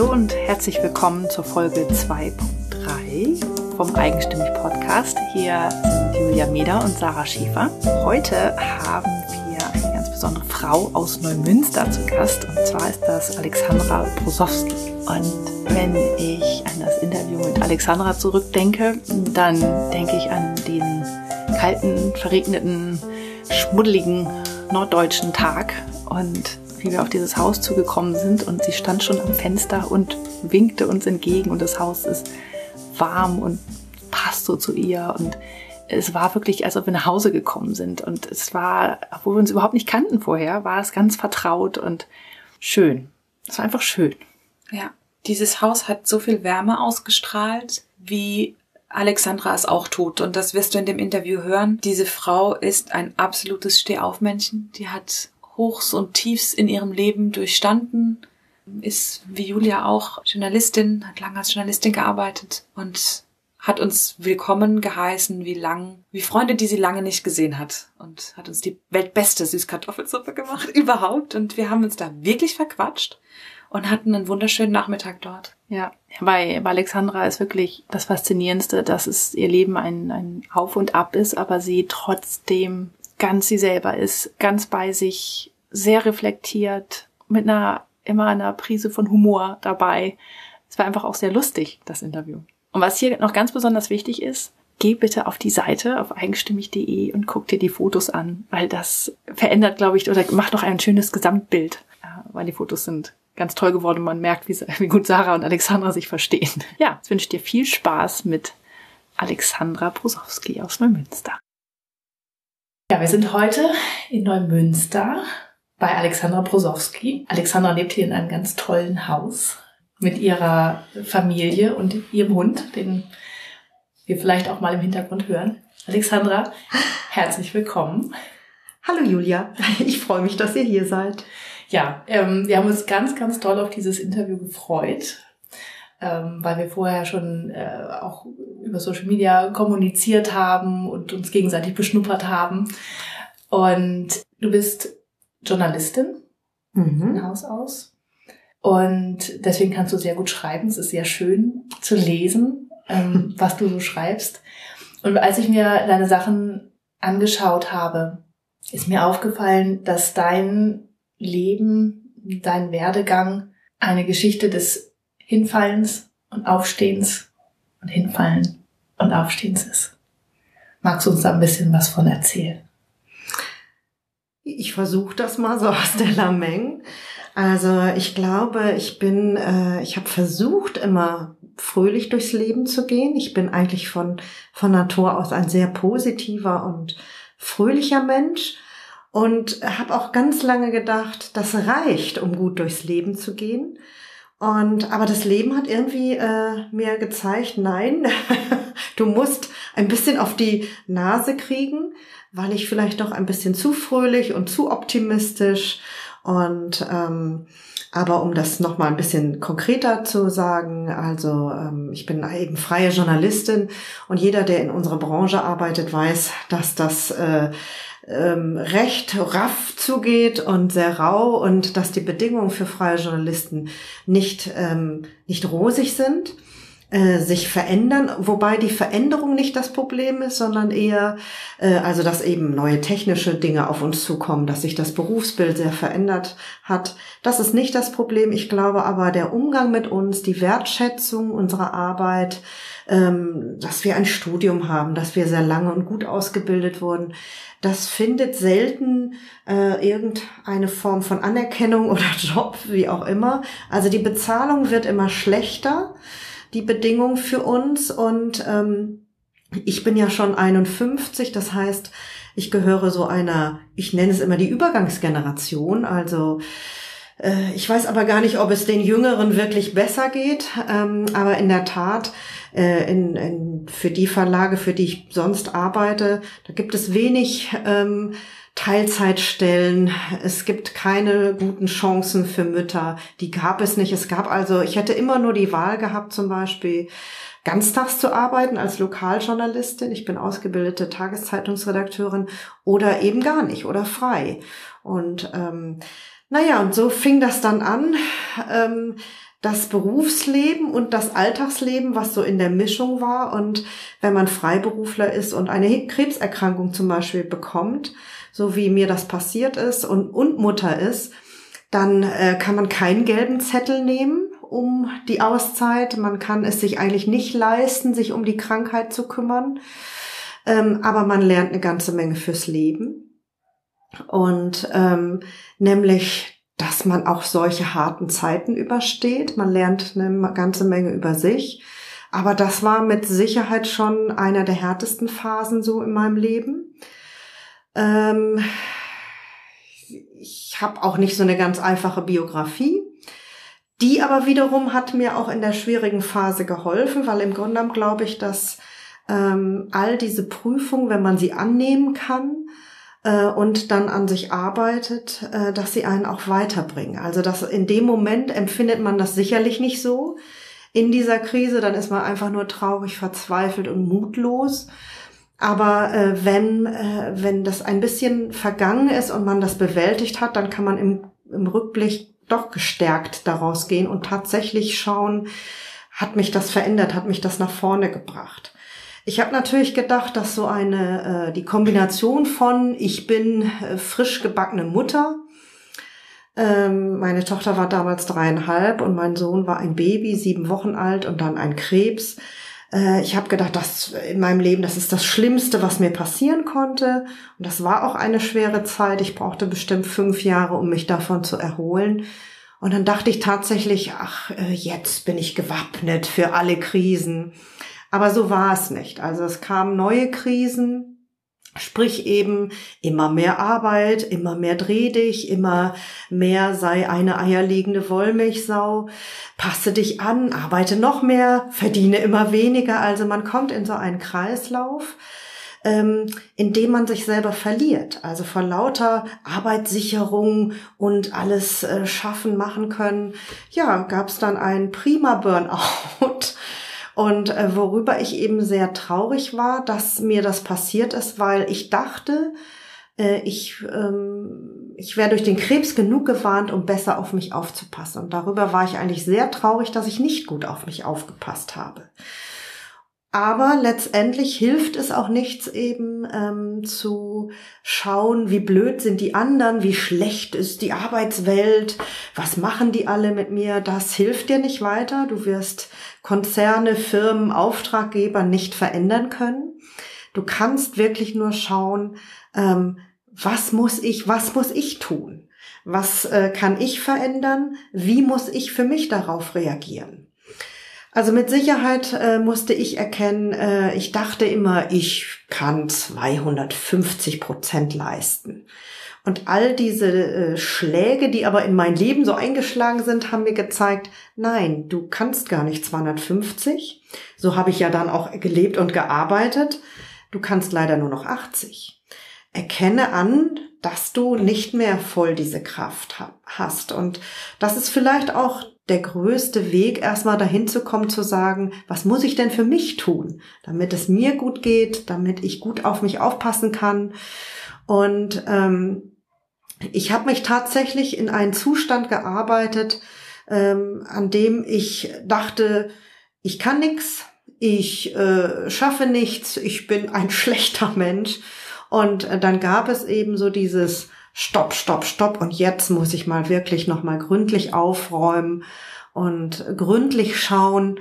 Hallo und herzlich willkommen zur Folge 2.3 vom Eigenstimmig Podcast. Hier sind Julia Meder und Sarah Schiefer. Heute haben wir eine ganz besondere Frau aus Neumünster zu Gast und zwar ist das Alexandra Brosowski. Und wenn ich an das Interview mit Alexandra zurückdenke, dann denke ich an den kalten, verregneten, schmuddeligen norddeutschen Tag und wie wir auf dieses Haus zugekommen sind und sie stand schon am Fenster und winkte uns entgegen und das Haus ist warm und passt so zu ihr und es war wirklich, als ob wir nach Hause gekommen sind und es war, obwohl wir uns überhaupt nicht kannten vorher, war es ganz vertraut und schön. Es war einfach schön. Ja, dieses Haus hat so viel Wärme ausgestrahlt, wie Alexandra es auch tut. Und das wirst du in dem Interview hören. Diese Frau ist ein absolutes Stehaufmännchen. Die hat Hochs und Tiefs in ihrem Leben durchstanden, ist wie Julia auch Journalistin, hat lange als Journalistin gearbeitet und hat uns willkommen geheißen, wie lang, wie Freunde, die sie lange nicht gesehen hat und hat uns die weltbeste Süßkartoffelsuppe gemacht überhaupt und wir haben uns da wirklich verquatscht und hatten einen wunderschönen Nachmittag dort. Ja, bei, bei Alexandra ist wirklich das Faszinierendste, dass es ihr Leben ein, ein Auf und Ab ist, aber sie trotzdem ganz sie selber ist, ganz bei sich, sehr reflektiert, mit einer immer einer Prise von Humor dabei. Es war einfach auch sehr lustig, das Interview. Und was hier noch ganz besonders wichtig ist, geh bitte auf die Seite auf eigenstimmig.de und guck dir die Fotos an, weil das verändert, glaube ich, oder macht noch ein schönes Gesamtbild, weil die Fotos sind ganz toll geworden und man merkt, wie, wie gut Sarah und Alexandra sich verstehen. Ja, jetzt wünsche ich dir viel Spaß mit Alexandra Brusowski aus Neumünster. Ja, wir sind heute in Neumünster bei Alexandra Brosowski. Alexandra lebt hier in einem ganz tollen Haus mit ihrer Familie und ihrem Hund, den wir vielleicht auch mal im Hintergrund hören. Alexandra, herzlich willkommen. Hallo Julia, ich freue mich, dass ihr hier seid. Ja, ähm, wir haben uns ganz, ganz toll auf dieses Interview gefreut, ähm, weil wir vorher schon äh, auch über Social Media kommuniziert haben und uns gegenseitig beschnuppert haben. Und du bist Journalistin mhm. von Haus aus. Und deswegen kannst du sehr gut schreiben. Es ist sehr schön zu lesen, ähm, was du so schreibst. Und als ich mir deine Sachen angeschaut habe, ist mir aufgefallen, dass dein Leben, dein Werdegang eine Geschichte des Hinfallens und Aufstehens und Hinfallen und Aufstehens ist. Magst du uns da ein bisschen was von erzählen? Ich versuche das mal so aus der Lameng. Also ich glaube, ich bin, äh, ich habe versucht immer fröhlich durchs Leben zu gehen. Ich bin eigentlich von von Natur aus ein sehr positiver und fröhlicher Mensch und habe auch ganz lange gedacht, das reicht, um gut durchs Leben zu gehen. Und aber das Leben hat irgendwie äh, mir gezeigt, nein, du musst ein bisschen auf die Nase kriegen, weil ich vielleicht doch ein bisschen zu fröhlich und zu optimistisch. Und ähm, aber um das noch mal ein bisschen konkreter zu sagen, also ähm, ich bin eben freie Journalistin. Und jeder, der in unserer Branche arbeitet, weiß, dass das äh, ähm, recht raff zugeht und sehr rau und dass die Bedingungen für freie Journalisten nicht, ähm, nicht rosig sind äh, sich verändern, wobei die Veränderung nicht das Problem ist, sondern eher, äh, also dass eben neue technische Dinge auf uns zukommen, dass sich das Berufsbild sehr verändert hat. Das ist nicht das Problem. Ich glaube aber, der Umgang mit uns, die Wertschätzung unserer Arbeit, dass wir ein Studium haben, dass wir sehr lange und gut ausgebildet wurden, das findet selten äh, irgendeine Form von Anerkennung oder Job, wie auch immer. Also die Bezahlung wird immer schlechter, die Bedingung für uns. Und ähm, ich bin ja schon 51, das heißt, ich gehöre so einer, ich nenne es immer die Übergangsgeneration, also ich weiß aber gar nicht, ob es den Jüngeren wirklich besser geht, ähm, aber in der Tat, äh, in, in, für die Verlage, für die ich sonst arbeite, da gibt es wenig ähm, Teilzeitstellen. Es gibt keine guten Chancen für Mütter. Die gab es nicht. Es gab also, ich hätte immer nur die Wahl gehabt, zum Beispiel ganztags zu arbeiten als Lokaljournalistin. Ich bin ausgebildete Tageszeitungsredakteurin oder eben gar nicht oder frei. Und ähm, naja, und so fing das dann an. Ähm, das Berufsleben und das Alltagsleben, was so in der Mischung war. Und wenn man Freiberufler ist und eine Krebserkrankung zum Beispiel bekommt, so wie mir das passiert ist und, und Mutter ist, dann äh, kann man keinen gelben Zettel nehmen um die Auszeit. Man kann es sich eigentlich nicht leisten, sich um die Krankheit zu kümmern. Ähm, aber man lernt eine ganze Menge fürs Leben. Und ähm, nämlich dass man auch solche harten Zeiten übersteht. Man lernt eine ganze Menge über sich. Aber das war mit Sicherheit schon einer der härtesten Phasen so in meinem Leben. Ähm, ich habe auch nicht so eine ganz einfache Biografie. Die aber wiederum hat mir auch in der schwierigen Phase geholfen, weil im Grunde genommen glaube ich, dass ähm, all diese Prüfungen, wenn man sie annehmen kann, äh, und dann an sich arbeitet, äh, dass sie einen auch weiterbringen. Also dass in dem Moment empfindet man das sicherlich nicht so. In dieser Krise, dann ist man einfach nur traurig, verzweifelt und mutlos. Aber äh, wenn, äh, wenn das ein bisschen vergangen ist und man das bewältigt hat, dann kann man im, im Rückblick doch gestärkt daraus gehen und tatsächlich schauen, hat mich das verändert, hat mich das nach vorne gebracht. Ich habe natürlich gedacht, dass so eine äh, die Kombination von ich bin äh, frisch gebackene Mutter, ähm, meine Tochter war damals dreieinhalb und mein Sohn war ein Baby, sieben Wochen alt und dann ein Krebs. Äh, ich habe gedacht, das in meinem Leben, das ist das Schlimmste, was mir passieren konnte. Und das war auch eine schwere Zeit. Ich brauchte bestimmt fünf Jahre, um mich davon zu erholen. Und dann dachte ich tatsächlich, ach, äh, jetzt bin ich gewappnet für alle Krisen. Aber so war es nicht. Also es kamen neue Krisen, Sprich eben immer mehr Arbeit, immer mehr dreh dich, immer mehr sei eine eierlegende Wollmilchsau, passe dich an, arbeite noch mehr, verdiene immer weniger. Also man kommt in so einen Kreislauf, ähm, in dem man sich selber verliert. Also vor lauter Arbeitssicherung und alles äh, schaffen, machen können. Ja, gab es dann einen prima Burnout und äh, worüber ich eben sehr traurig war, dass mir das passiert ist, weil ich dachte, äh, ich, ähm, ich wäre durch den Krebs genug gewarnt, um besser auf mich aufzupassen. Und darüber war ich eigentlich sehr traurig, dass ich nicht gut auf mich aufgepasst habe. Aber letztendlich hilft es auch nichts eben ähm, zu schauen, wie blöd sind die anderen, wie schlecht ist die Arbeitswelt, was machen die alle mit mir. Das hilft dir nicht weiter. Du wirst Konzerne, Firmen, Auftraggeber nicht verändern können. Du kannst wirklich nur schauen, ähm, was muss ich, was muss ich tun? Was äh, kann ich verändern? Wie muss ich für mich darauf reagieren? Also mit Sicherheit äh, musste ich erkennen, äh, ich dachte immer, ich kann 250 Prozent leisten. Und all diese äh, Schläge, die aber in mein Leben so eingeschlagen sind, haben mir gezeigt, nein, du kannst gar nicht 250. So habe ich ja dann auch gelebt und gearbeitet. Du kannst leider nur noch 80. Erkenne an, dass du nicht mehr voll diese Kraft hast. Und das ist vielleicht auch der größte Weg, erstmal dahin zu kommen, zu sagen, was muss ich denn für mich tun, damit es mir gut geht, damit ich gut auf mich aufpassen kann. Und ähm, ich habe mich tatsächlich in einen Zustand gearbeitet, ähm, an dem ich dachte, ich kann nichts, ich äh, schaffe nichts, ich bin ein schlechter Mensch. Und äh, dann gab es eben so dieses Stopp, Stopp, Stopp und jetzt muss ich mal wirklich noch mal gründlich aufräumen und gründlich schauen.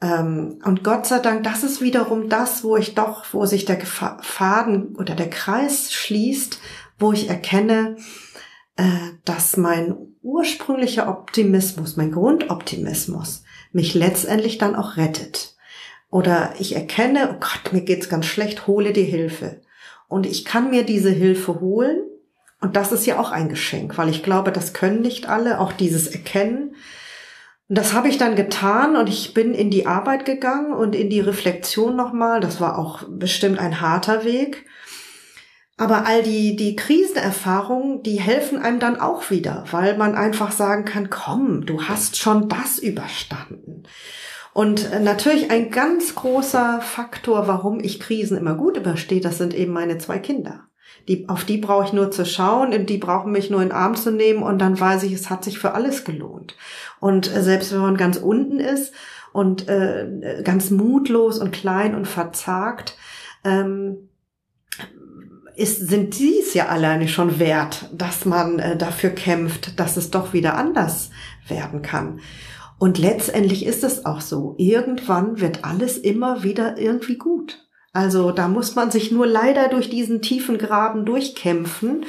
Ähm, und Gott sei Dank, das ist wiederum das, wo ich doch, wo sich der Faden oder der Kreis schließt, wo ich erkenne, äh, dass mein ursprünglicher Optimismus, mein Grundoptimismus mich letztendlich dann auch rettet. Oder ich erkenne, oh Gott, mir geht's ganz schlecht, hole dir Hilfe. Und ich kann mir diese Hilfe holen und das ist ja auch ein Geschenk, weil ich glaube, das können nicht alle, auch dieses Erkennen. Und das habe ich dann getan und ich bin in die Arbeit gegangen und in die Reflexion nochmal. Das war auch bestimmt ein harter Weg. Aber all die, die Krisenerfahrungen, die helfen einem dann auch wieder, weil man einfach sagen kann, komm, du hast schon das überstanden. Und äh, natürlich ein ganz großer Faktor, warum ich Krisen immer gut überstehe, das sind eben meine zwei Kinder die, auf die brauche ich nur zu schauen, die brauchen mich nur in den Arm zu nehmen und dann weiß ich, es hat sich für alles gelohnt. Und äh, selbst wenn man ganz unten ist und äh, ganz mutlos und klein und verzagt, ähm, ist, sind dies ja alleine schon wert, dass man äh, dafür kämpft, dass es doch wieder anders werden kann. Und letztendlich ist es auch so. Irgendwann wird alles immer wieder irgendwie gut. Also da muss man sich nur leider durch diesen tiefen Graben durchkämpfen.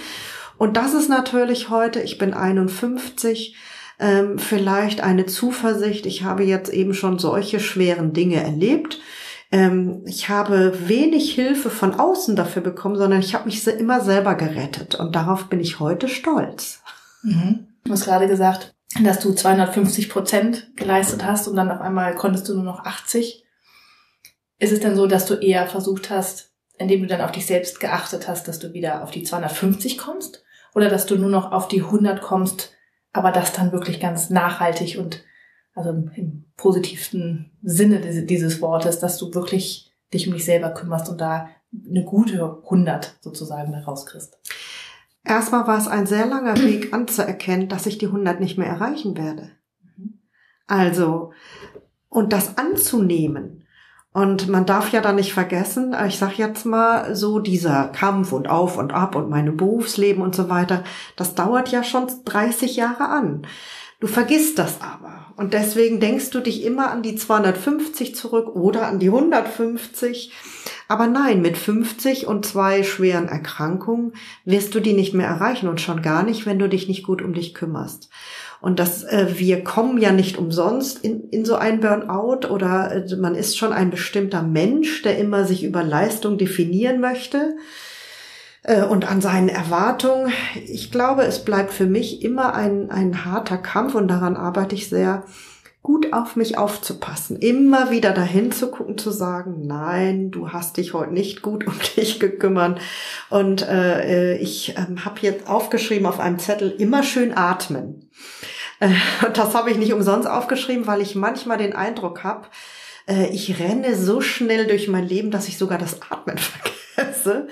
Und das ist natürlich heute, ich bin 51, ähm, vielleicht eine Zuversicht. Ich habe jetzt eben schon solche schweren Dinge erlebt. Ähm, ich habe wenig Hilfe von außen dafür bekommen, sondern ich habe mich immer selber gerettet. Und darauf bin ich heute stolz. Mhm. Du hast gerade gesagt, dass du 250 Prozent geleistet hast und dann auf einmal konntest du nur noch 80. Ist es denn so, dass du eher versucht hast, indem du dann auf dich selbst geachtet hast, dass du wieder auf die 250 kommst? Oder dass du nur noch auf die 100 kommst, aber das dann wirklich ganz nachhaltig und also im positivsten Sinne dieses Wortes, dass du wirklich dich um dich selber kümmerst und da eine gute 100 sozusagen daraus kriegst? Erstmal war es ein sehr langer Weg anzuerkennen, dass ich die 100 nicht mehr erreichen werde. Mhm. Also, und das anzunehmen, und man darf ja da nicht vergessen, ich sag jetzt mal so, dieser Kampf und auf und ab und mein Berufsleben und so weiter, das dauert ja schon 30 Jahre an. Du vergisst das aber. Und deswegen denkst du dich immer an die 250 zurück oder an die 150. Aber nein, mit 50 und zwei schweren Erkrankungen wirst du die nicht mehr erreichen und schon gar nicht, wenn du dich nicht gut um dich kümmerst. Und das, äh, wir kommen ja nicht umsonst in, in so ein Burnout oder äh, man ist schon ein bestimmter Mensch, der immer sich über Leistung definieren möchte äh, und an seinen Erwartungen. Ich glaube, es bleibt für mich immer ein, ein harter Kampf und daran arbeite ich sehr, gut auf mich aufzupassen, immer wieder dahin zu gucken, zu sagen, nein, du hast dich heute nicht gut um dich gekümmert. Und äh, ich äh, habe jetzt aufgeschrieben auf einem Zettel, immer schön atmen. Äh, das habe ich nicht umsonst aufgeschrieben, weil ich manchmal den Eindruck habe, äh, ich renne so schnell durch mein Leben, dass ich sogar das Atmen vergesse.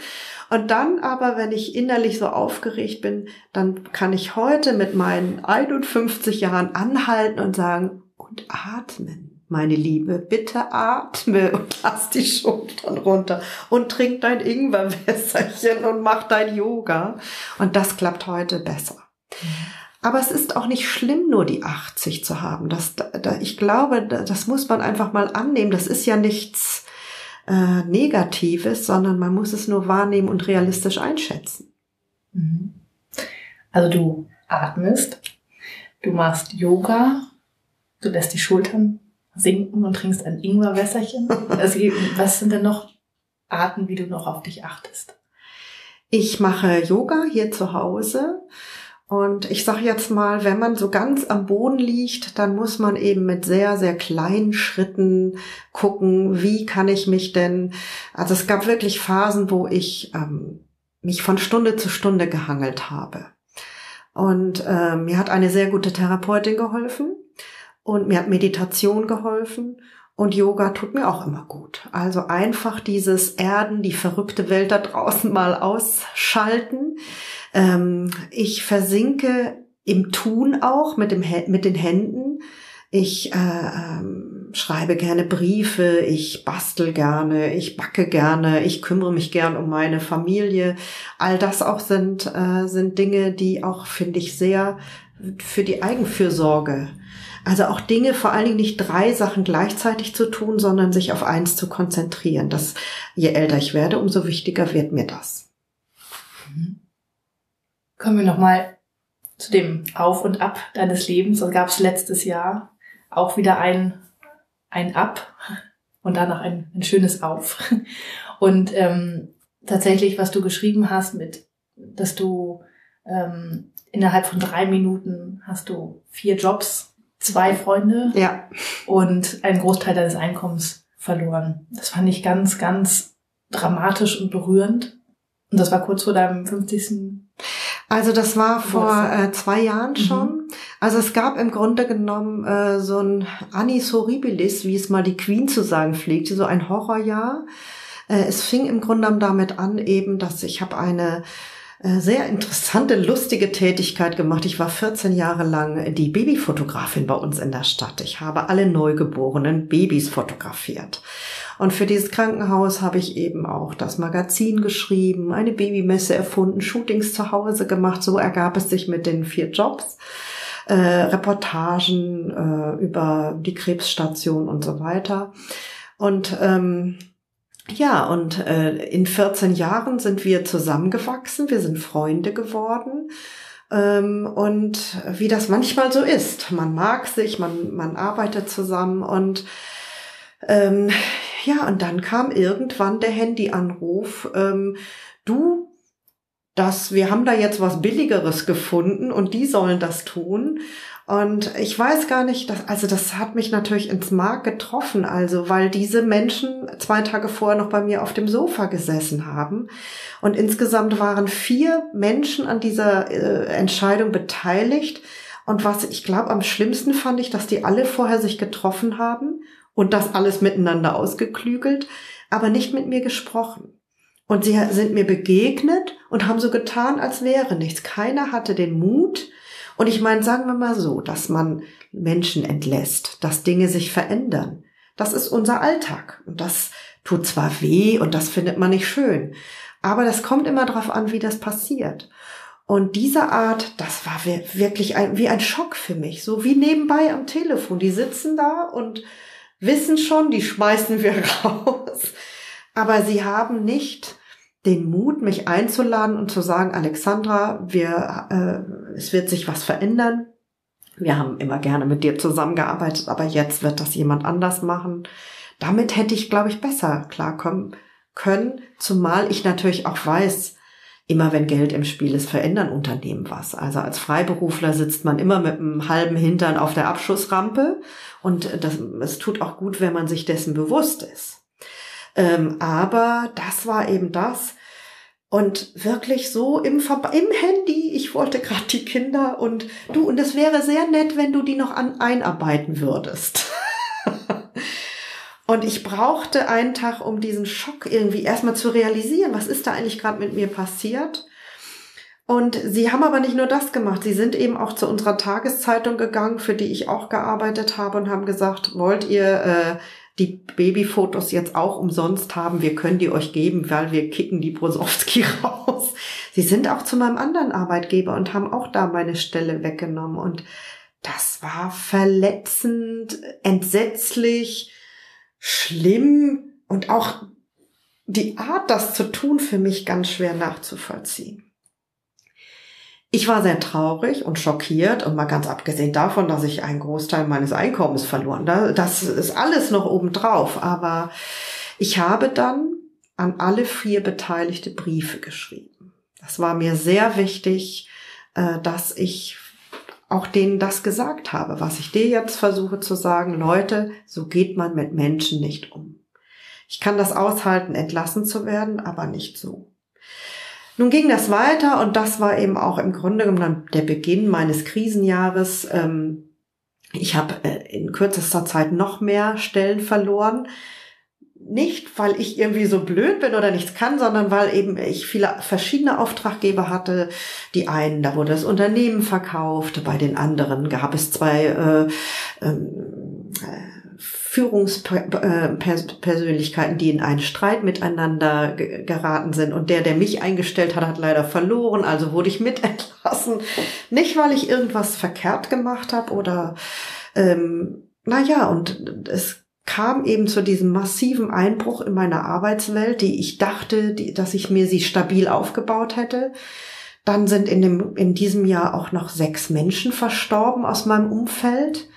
Und dann aber, wenn ich innerlich so aufgeregt bin, dann kann ich heute mit meinen 51 Jahren anhalten und sagen, und atmen. Meine Liebe, bitte atme und lass die Schultern runter und trink dein Ingwerwässerchen und mach dein Yoga. Und das klappt heute besser. Aber es ist auch nicht schlimm, nur die 80 zu haben. Das, da, ich glaube, das muss man einfach mal annehmen. Das ist ja nichts äh, Negatives, sondern man muss es nur wahrnehmen und realistisch einschätzen. Mhm. Also du atmest, du machst Yoga, Du lässt die Schultern sinken und trinkst ein Ingwerwässerchen. Also, was sind denn noch Arten, wie du noch auf dich achtest? Ich mache Yoga hier zu Hause. Und ich sage jetzt mal, wenn man so ganz am Boden liegt, dann muss man eben mit sehr, sehr kleinen Schritten gucken, wie kann ich mich denn, also es gab wirklich Phasen, wo ich ähm, mich von Stunde zu Stunde gehangelt habe. Und ähm, mir hat eine sehr gute Therapeutin geholfen, und mir hat Meditation geholfen und Yoga tut mir auch immer gut. Also einfach dieses Erden, die verrückte Welt da draußen mal ausschalten. Ähm, ich versinke im Tun auch mit, dem, mit den Händen. Ich äh, ähm, schreibe gerne Briefe, ich bastel gerne, ich backe gerne, ich kümmere mich gern um meine Familie. All das auch sind, äh, sind Dinge, die auch, finde ich, sehr für die Eigenfürsorge also auch Dinge, vor allen Dingen nicht drei Sachen gleichzeitig zu tun, sondern sich auf eins zu konzentrieren. Das, je älter ich werde, umso wichtiger wird mir das. Mhm. Kommen wir nochmal zu dem Auf und Ab deines Lebens. Und gab es letztes Jahr auch wieder ein, ein Ab und danach ein, ein schönes Auf. Und ähm, tatsächlich, was du geschrieben hast mit, dass du ähm, innerhalb von drei Minuten hast du vier Jobs zwei Freunde ja. und einen Großteil deines Einkommens verloren. Das fand ich ganz, ganz dramatisch und berührend. Und das war kurz vor deinem 50. Also das war vor äh, zwei Jahren mhm. schon. Mhm. Also es gab im Grunde genommen äh, so ein Anis Horribilis, wie es mal die Queen zu sagen pflegte, so ein Horrorjahr. Äh, es fing im Grunde genommen damit an, eben, dass ich habe eine äh, sehr interessante, lustige Tätigkeit gemacht. Ich war 14 Jahre lang die Babyfotografin bei uns in der Stadt. Ich habe alle neugeborenen Babys fotografiert. Und für dieses Krankenhaus habe ich eben auch das Magazin geschrieben, eine Babymesse erfunden, Shootings zu Hause gemacht. So ergab es sich mit den vier Jobs. Äh, Reportagen äh, über die Krebsstation und so weiter. Und ähm, ja, und äh, in 14 Jahren sind wir zusammengewachsen, wir sind Freunde geworden. Ähm, und wie das manchmal so ist, man mag sich, man, man arbeitet zusammen und ähm, ja, und dann kam irgendwann der Handyanruf, ähm, du, das, wir haben da jetzt was Billigeres gefunden und die sollen das tun. Und ich weiß gar nicht, dass, also das hat mich natürlich ins Mark getroffen, also weil diese Menschen zwei Tage vorher noch bei mir auf dem Sofa gesessen haben. Und insgesamt waren vier Menschen an dieser äh, Entscheidung beteiligt. Und was ich glaube, am schlimmsten fand ich, dass die alle vorher sich getroffen haben und das alles miteinander ausgeklügelt, aber nicht mit mir gesprochen. Und sie sind mir begegnet und haben so getan, als wäre nichts. Keiner hatte den Mut, und ich meine, sagen wir mal so, dass man Menschen entlässt, dass Dinge sich verändern. Das ist unser Alltag. Und das tut zwar weh und das findet man nicht schön. Aber das kommt immer darauf an, wie das passiert. Und diese Art, das war wirklich ein, wie ein Schock für mich. So wie nebenbei am Telefon. Die sitzen da und wissen schon, die schmeißen wir raus. Aber sie haben nicht den Mut, mich einzuladen und zu sagen, Alexandra, wir, äh, es wird sich was verändern. Wir haben immer gerne mit dir zusammengearbeitet, aber jetzt wird das jemand anders machen. Damit hätte ich, glaube ich, besser klarkommen können, zumal ich natürlich auch weiß, immer wenn Geld im Spiel ist, verändern Unternehmen was. Also als Freiberufler sitzt man immer mit einem halben Hintern auf der Abschussrampe und das, es tut auch gut, wenn man sich dessen bewusst ist. Ähm, aber das war eben das. Und wirklich so im, im Handy, ich wollte gerade die Kinder und du, und es wäre sehr nett, wenn du die noch an einarbeiten würdest. und ich brauchte einen Tag, um diesen Schock irgendwie erstmal zu realisieren, was ist da eigentlich gerade mit mir passiert. Und sie haben aber nicht nur das gemacht, sie sind eben auch zu unserer Tageszeitung gegangen, für die ich auch gearbeitet habe und haben gesagt, wollt ihr äh, die Babyfotos jetzt auch umsonst haben. Wir können die euch geben, weil wir kicken die Brosowski raus. Sie sind auch zu meinem anderen Arbeitgeber und haben auch da meine Stelle weggenommen. Und das war verletzend, entsetzlich, schlimm und auch die Art, das zu tun, für mich ganz schwer nachzuvollziehen. Ich war sehr traurig und schockiert und mal ganz abgesehen davon, dass ich einen Großteil meines Einkommens verloren. Das ist alles noch obendrauf. Aber ich habe dann an alle vier Beteiligte Briefe geschrieben. Das war mir sehr wichtig, äh, dass ich auch denen das gesagt habe, was ich dir jetzt versuche zu sagen. Leute, so geht man mit Menschen nicht um. Ich kann das aushalten, entlassen zu werden, aber nicht so. Nun ging das weiter und das war eben auch im Grunde genommen der Beginn meines Krisenjahres. Ähm, ich habe äh, in kürzester Zeit noch mehr Stellen verloren. Nicht, weil ich irgendwie so blöd bin oder nichts kann, sondern weil eben ich viele verschiedene Auftraggeber hatte. Die einen, da wurde das Unternehmen verkauft, bei den anderen gab es zwei äh, ähm, äh, Führungspersönlichkeiten, die in einen Streit miteinander geraten sind. Und der, der mich eingestellt hat, hat leider verloren. Also wurde ich mit entlassen. Nicht, weil ich irgendwas verkehrt gemacht habe oder, ähm, naja, und es kam eben zu diesem massiven Einbruch in meiner Arbeitswelt, die ich dachte, die, dass ich mir sie stabil aufgebaut hätte. Dann sind in, dem, in diesem Jahr auch noch sechs Menschen verstorben aus meinem Umfeld.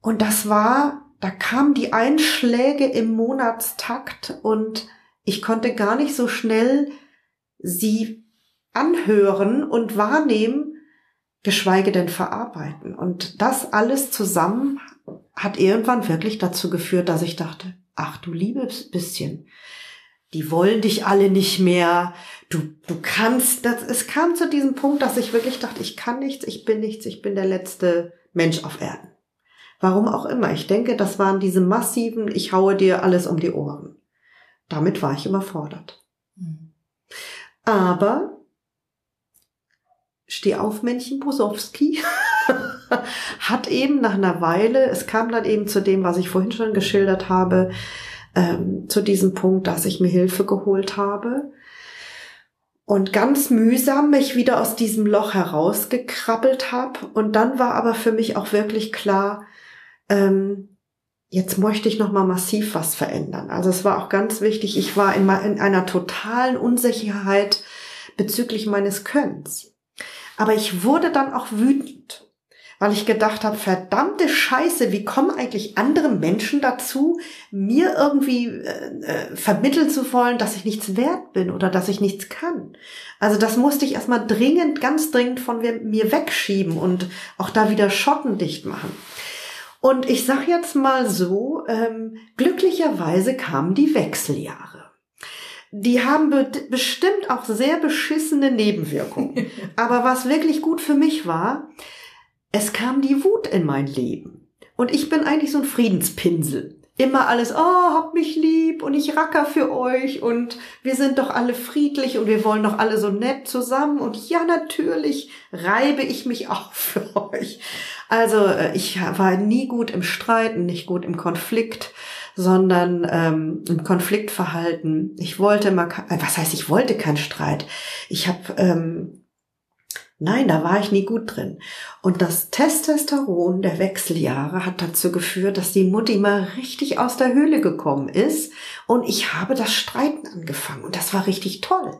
Und das war da kamen die Einschläge im Monatstakt und ich konnte gar nicht so schnell sie anhören und wahrnehmen, geschweige denn verarbeiten. Und das alles zusammen hat irgendwann wirklich dazu geführt, dass ich dachte, ach du liebes bisschen, die wollen dich alle nicht mehr, du, du kannst, das, es kam zu diesem Punkt, dass ich wirklich dachte, ich kann nichts, ich bin nichts, ich bin der letzte Mensch auf Erden. Warum auch immer. Ich denke, das waren diese massiven, ich haue dir alles um die Ohren. Damit war ich überfordert. Mhm. Aber Steh auf, Männchen Bosowski hat eben nach einer Weile, es kam dann eben zu dem, was ich vorhin schon geschildert habe, ähm, zu diesem Punkt, dass ich mir Hilfe geholt habe und ganz mühsam mich wieder aus diesem Loch herausgekrabbelt habe. Und dann war aber für mich auch wirklich klar, ähm, jetzt möchte ich noch mal massiv was verändern. Also es war auch ganz wichtig. Ich war in, in einer totalen Unsicherheit bezüglich meines Könns. Aber ich wurde dann auch wütend, weil ich gedacht habe, verdammte Scheiße, wie kommen eigentlich andere Menschen dazu, mir irgendwie äh, äh, vermitteln zu wollen, dass ich nichts wert bin oder dass ich nichts kann. Also das musste ich erstmal dringend, ganz dringend von mir wegschieben und auch da wieder schottendicht machen. Und ich sag jetzt mal so, ähm, glücklicherweise kamen die Wechseljahre die haben be bestimmt auch sehr beschissene Nebenwirkungen. Aber was wirklich gut für mich war, es kam die Wut in mein Leben. Und ich bin eigentlich so ein Friedenspinsel. Immer alles, oh, habt mich lieb und ich racker für euch und wir sind doch alle friedlich und wir wollen doch alle so nett zusammen und ja, natürlich reibe ich mich auch für euch. Also äh, ich war nie gut im Streiten, nicht gut im Konflikt sondern ähm, im Konfliktverhalten. Ich wollte mal, äh, was heißt, ich wollte keinen Streit. Ich habe, ähm, nein, da war ich nie gut drin. Und das Testosteron der Wechseljahre hat dazu geführt, dass die Mutti mal richtig aus der Höhle gekommen ist und ich habe das Streiten angefangen und das war richtig toll.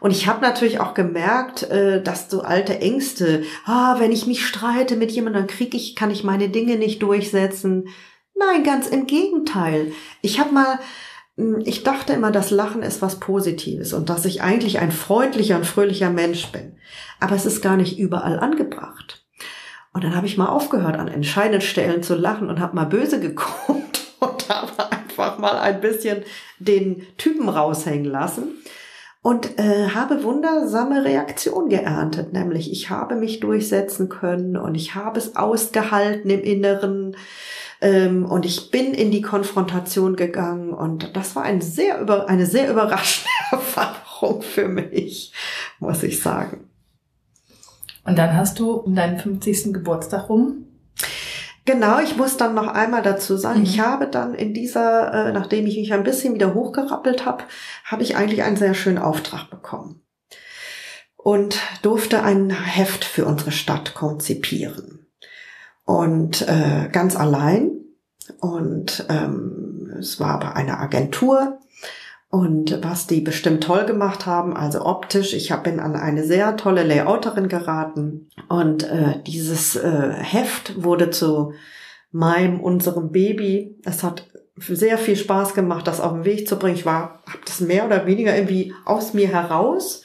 Und ich habe natürlich auch gemerkt, äh, dass so alte Ängste, ah, wenn ich mich streite mit jemandem, dann krieg ich, kann ich meine Dinge nicht durchsetzen. Nein, ganz im Gegenteil. Ich habe mal, hm, ich dachte immer, das Lachen ist was Positives und dass ich eigentlich ein freundlicher und fröhlicher Mensch bin. Aber es ist gar nicht überall angebracht. Und dann habe ich mal aufgehört, an entscheidenden Stellen zu lachen und habe mal böse geguckt und habe einfach mal ein bisschen den Typen raushängen lassen und äh, habe wundersame Reaktionen geerntet, nämlich ich habe mich durchsetzen können und ich habe es ausgehalten im Inneren ähm, und ich bin in die Konfrontation gegangen und das war ein sehr über, eine sehr überraschende Erfahrung für mich, muss ich sagen. Und dann hast du um deinen 50. Geburtstag rum Genau, ich muss dann noch einmal dazu sagen, mhm. ich habe dann in dieser, äh, nachdem ich mich ein bisschen wieder hochgerappelt habe, habe ich eigentlich einen sehr schönen Auftrag bekommen und durfte ein Heft für unsere Stadt konzipieren und äh, ganz allein. Und ähm, es war aber eine Agentur. Und was die bestimmt toll gemacht haben, also optisch, ich bin an eine sehr tolle Layouterin geraten. Und äh, dieses äh, Heft wurde zu meinem, unserem Baby. Es hat sehr viel Spaß gemacht, das auf den Weg zu bringen. Ich war, habe das mehr oder weniger irgendwie aus mir heraus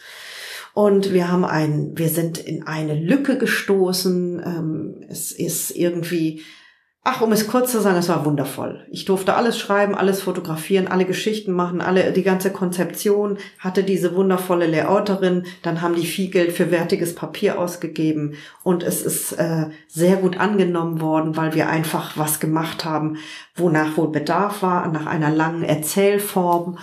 und wir haben ein, wir sind in eine Lücke gestoßen. Ähm, es ist irgendwie, ach, um es kurz zu sagen, es war wundervoll. Ich durfte alles schreiben, alles fotografieren, alle Geschichten machen, alle, die ganze Konzeption hatte diese wundervolle Layouterin. Dann haben die viel Geld für wertiges Papier ausgegeben und es ist äh, sehr gut angenommen worden, weil wir einfach was gemacht haben, wonach wohl Bedarf war, nach einer langen Erzählform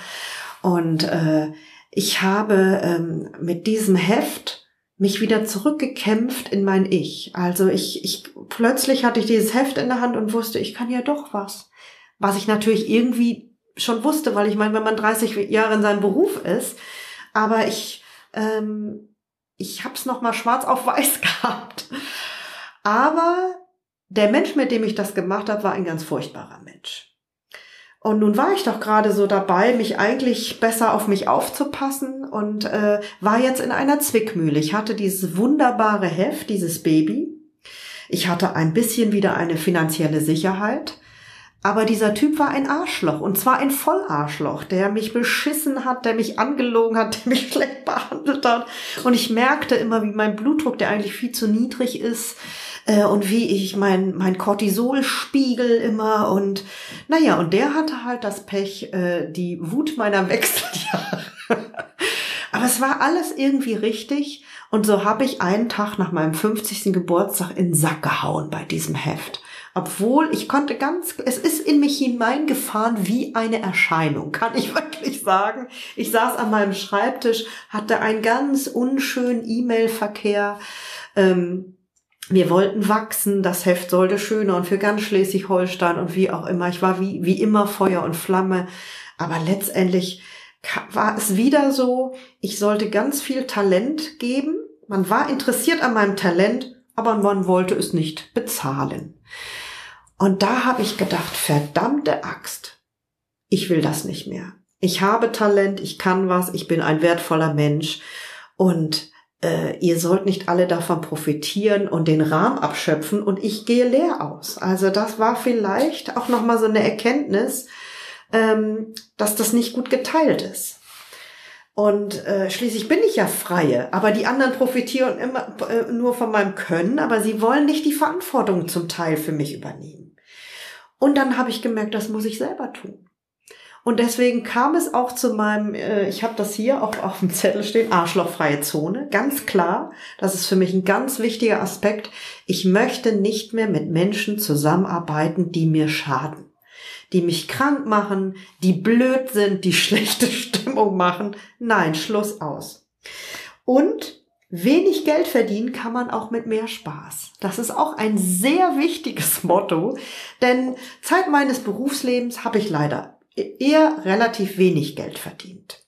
und äh, ich habe ähm, mit diesem Heft mich wieder zurückgekämpft in mein Ich. Also ich, ich plötzlich hatte ich dieses Heft in der Hand und wusste, ich kann ja doch was. Was ich natürlich irgendwie schon wusste, weil ich meine, wenn man 30 Jahre in seinem Beruf ist, aber ich ähm, ich habe es noch mal schwarz auf weiß gehabt. Aber der Mensch, mit dem ich das gemacht habe, war ein ganz furchtbarer Mensch. Und nun war ich doch gerade so dabei, mich eigentlich besser auf mich aufzupassen und äh, war jetzt in einer Zwickmühle. Ich hatte dieses wunderbare Heft, dieses Baby. Ich hatte ein bisschen wieder eine finanzielle Sicherheit. Aber dieser Typ war ein Arschloch und zwar ein Vollarschloch, der mich beschissen hat, der mich angelogen hat, der mich schlecht behandelt hat. Und ich merkte immer, wie mein Blutdruck, der eigentlich viel zu niedrig ist, äh, und wie ich mein, mein Cortisolspiegel immer und naja, und der hatte halt das Pech, äh, die Wut meiner Wechseljahre. Aber es war alles irgendwie richtig und so habe ich einen Tag nach meinem 50. Geburtstag in den Sack gehauen bei diesem Heft. Obwohl ich konnte ganz, es ist in mich hineingefahren wie eine Erscheinung, kann ich wirklich sagen. Ich saß an meinem Schreibtisch, hatte einen ganz unschönen E-Mail-Verkehr. Ähm, wir wollten wachsen, das Heft sollte schöner und für ganz Schleswig-Holstein und wie auch immer. Ich war wie, wie immer Feuer und Flamme. Aber letztendlich war es wieder so, ich sollte ganz viel Talent geben. Man war interessiert an meinem Talent, aber man wollte es nicht bezahlen. Und da habe ich gedacht, verdammte Axt, ich will das nicht mehr. Ich habe Talent, ich kann was, ich bin ein wertvoller Mensch und äh, ihr sollt nicht alle davon profitieren und den Rahmen abschöpfen und ich gehe leer aus. Also das war vielleicht auch nochmal so eine Erkenntnis, ähm, dass das nicht gut geteilt ist. Und äh, schließlich bin ich ja freie, aber die anderen profitieren immer äh, nur von meinem Können, aber sie wollen nicht die Verantwortung zum Teil für mich übernehmen. Und dann habe ich gemerkt, das muss ich selber tun. Und deswegen kam es auch zu meinem, äh, ich habe das hier auch auf dem Zettel stehen, arschlochfreie Zone. Ganz klar, das ist für mich ein ganz wichtiger Aspekt. Ich möchte nicht mehr mit Menschen zusammenarbeiten, die mir schaden die mich krank machen, die blöd sind, die schlechte Stimmung machen. Nein, Schluss aus. Und wenig Geld verdienen kann man auch mit mehr Spaß. Das ist auch ein sehr wichtiges Motto, denn Zeit meines Berufslebens habe ich leider eher relativ wenig Geld verdient.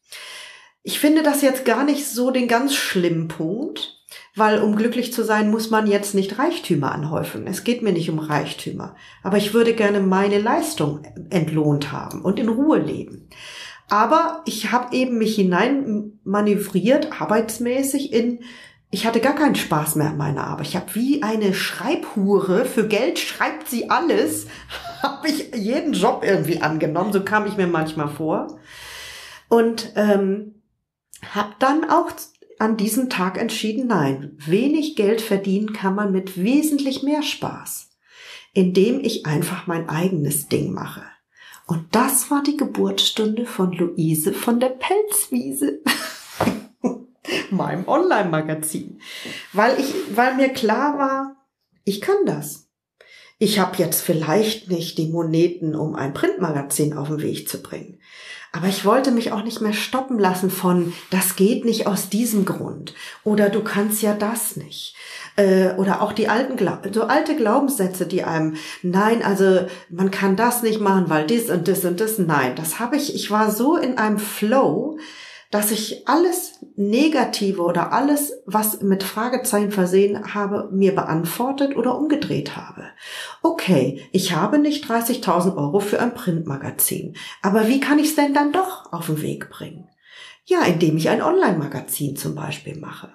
Ich finde das jetzt gar nicht so den ganz schlimmen Punkt, weil um glücklich zu sein, muss man jetzt nicht Reichtümer anhäufen. Es geht mir nicht um Reichtümer. Aber ich würde gerne meine Leistung entlohnt haben und in Ruhe leben. Aber ich habe eben mich hinein manövriert, arbeitsmäßig in, ich hatte gar keinen Spaß mehr an meiner Arbeit. Ich habe wie eine Schreibhure, für Geld schreibt sie alles, habe ich jeden Job irgendwie angenommen, so kam ich mir manchmal vor. Und ähm, habe dann auch an diesem Tag entschieden, nein, wenig Geld verdienen kann man mit wesentlich mehr Spaß, indem ich einfach mein eigenes Ding mache. Und das war die Geburtsstunde von Luise von der Pelzwiese, meinem Online-Magazin, weil ich, weil mir klar war, ich kann das. Ich habe jetzt vielleicht nicht die Moneten, um ein Printmagazin auf den Weg zu bringen. Aber ich wollte mich auch nicht mehr stoppen lassen von, das geht nicht aus diesem Grund. Oder du kannst ja das nicht. Äh, oder auch die alten, so alte Glaubenssätze, die einem, nein, also man kann das nicht machen, weil dies und das und das. Nein, das habe ich, ich war so in einem Flow, dass ich alles Negative oder alles, was mit Fragezeichen versehen habe, mir beantwortet oder umgedreht habe. Okay, ich habe nicht 30.000 Euro für ein Printmagazin, aber wie kann ich es denn dann doch auf den Weg bringen? Ja, indem ich ein Online-Magazin zum Beispiel mache.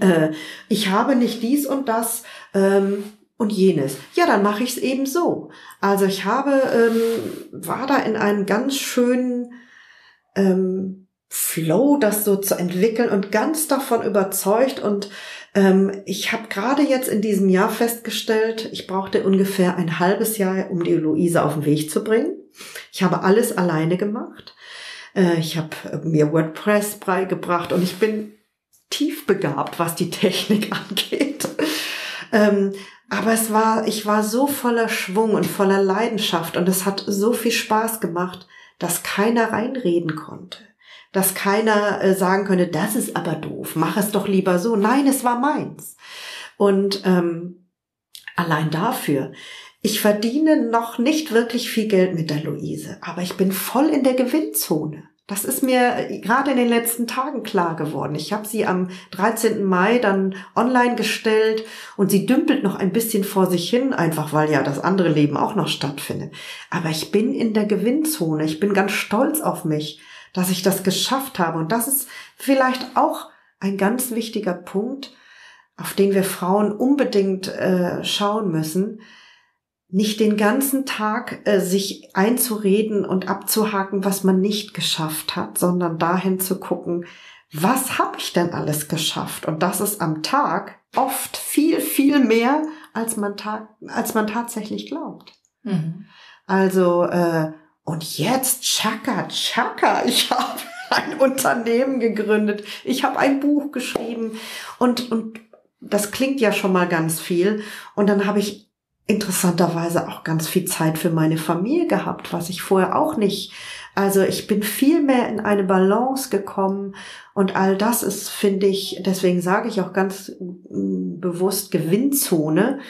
Äh, ich habe nicht dies und das ähm, und jenes. Ja, dann mache ich es eben so. Also ich habe, ähm, war da in einem ganz schönen ähm, Flow, das so zu entwickeln und ganz davon überzeugt. Und ähm, ich habe gerade jetzt in diesem Jahr festgestellt, ich brauchte ungefähr ein halbes Jahr, um die Luise auf den Weg zu bringen. Ich habe alles alleine gemacht. Äh, ich habe mir WordPress beigebracht und ich bin tief begabt, was die Technik angeht. ähm, aber es war, ich war so voller Schwung und voller Leidenschaft und es hat so viel Spaß gemacht, dass keiner reinreden konnte dass keiner äh, sagen könne, das ist aber doof, mach es doch lieber so. Nein, es war meins. Und ähm, allein dafür. Ich verdiene noch nicht wirklich viel Geld mit der Luise, aber ich bin voll in der Gewinnzone. Das ist mir äh, gerade in den letzten Tagen klar geworden. Ich habe sie am 13. Mai dann online gestellt und sie dümpelt noch ein bisschen vor sich hin, einfach weil ja das andere Leben auch noch stattfindet. Aber ich bin in der Gewinnzone. Ich bin ganz stolz auf mich dass ich das geschafft habe. Und das ist vielleicht auch ein ganz wichtiger Punkt, auf den wir Frauen unbedingt äh, schauen müssen. Nicht den ganzen Tag äh, sich einzureden und abzuhaken, was man nicht geschafft hat, sondern dahin zu gucken, was habe ich denn alles geschafft? Und das ist am Tag oft viel, viel mehr, als man, ta als man tatsächlich glaubt. Mhm. Also äh, und jetzt, Chaka, Chaka, ich habe ein Unternehmen gegründet, ich habe ein Buch geschrieben und, und das klingt ja schon mal ganz viel. Und dann habe ich interessanterweise auch ganz viel Zeit für meine Familie gehabt, was ich vorher auch nicht. Also ich bin viel mehr in eine Balance gekommen und all das ist, finde ich, deswegen sage ich auch ganz mm, bewusst Gewinnzone.